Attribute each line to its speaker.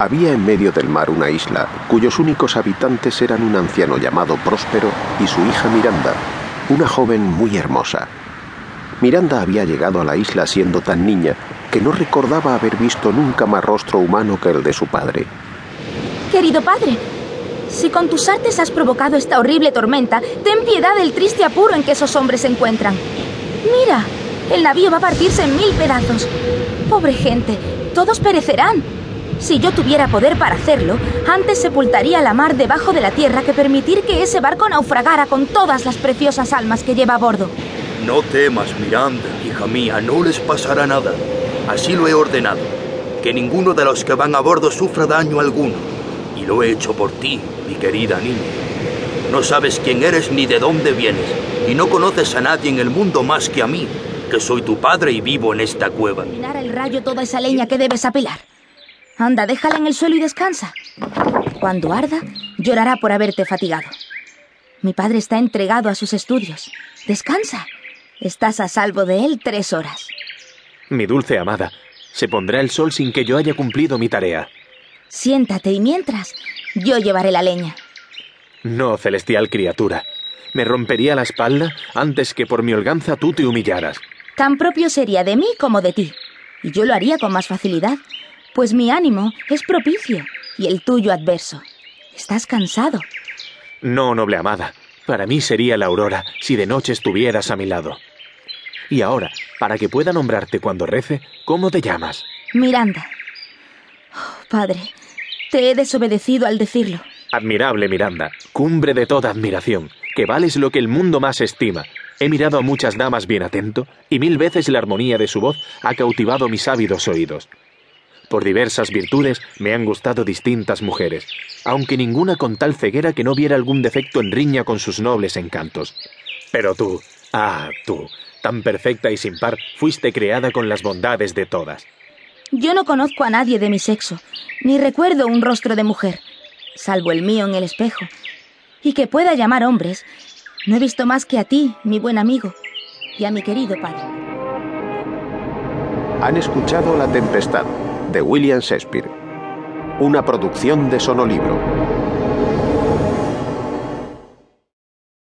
Speaker 1: Había en medio del mar una isla cuyos únicos habitantes eran un anciano llamado Próspero y su hija Miranda, una joven muy hermosa. Miranda había llegado a la isla siendo tan niña que no recordaba haber visto nunca más rostro humano que el de su padre.
Speaker 2: Querido padre, si con tus artes has provocado esta horrible tormenta, ten piedad del triste apuro en que esos hombres se encuentran. Mira, el navío va a partirse en mil pedazos. Pobre gente, todos perecerán. Si yo tuviera poder para hacerlo, antes sepultaría la mar debajo de la tierra que permitir que ese barco naufragara con todas las preciosas almas que lleva a bordo.
Speaker 3: No temas, Miranda, hija mía, no les pasará nada. Así lo he ordenado. Que ninguno de los que van a bordo sufra daño alguno. Y lo he hecho por ti, mi querida niña. No sabes quién eres ni de dónde vienes, y no conoces a nadie en el mundo más que a mí, que soy tu padre y vivo en esta cueva.
Speaker 2: El rayo toda esa leña que debes apelar. Anda, déjala en el suelo y descansa. Cuando arda, llorará por haberte fatigado. Mi padre está entregado a sus estudios. Descansa. Estás a salvo de él tres horas.
Speaker 4: Mi dulce amada, se pondrá el sol sin que yo haya cumplido mi tarea.
Speaker 2: Siéntate y mientras, yo llevaré la leña.
Speaker 4: No, celestial criatura. Me rompería la espalda antes que por mi holganza tú te humillaras.
Speaker 2: Tan propio sería de mí como de ti. Y yo lo haría con más facilidad, pues mi ánimo es propicio y el tuyo adverso. Estás cansado.
Speaker 4: No, noble amada. Para mí sería la aurora si de noche estuvieras a mi lado. Y ahora, para que pueda nombrarte cuando rece, ¿cómo te llamas?
Speaker 2: Miranda. Oh, padre, te he desobedecido al decirlo.
Speaker 4: Admirable Miranda, cumbre de toda admiración, que vales lo que el mundo más estima. He mirado a muchas damas bien atento, y mil veces la armonía de su voz ha cautivado mis ávidos oídos. Por diversas virtudes me han gustado distintas mujeres, aunque ninguna con tal ceguera que no viera algún defecto en riña con sus nobles encantos. Pero tú, ah, tú, tan perfecta y sin par, fuiste creada con las bondades de todas.
Speaker 2: Yo no conozco a nadie de mi sexo, ni recuerdo un rostro de mujer, salvo el mío en el espejo, y que pueda llamar hombres. No he visto más que a ti, mi buen amigo, y a mi querido padre.
Speaker 1: Han escuchado La Tempestad, de William Shakespeare. Una producción de Sonolibro.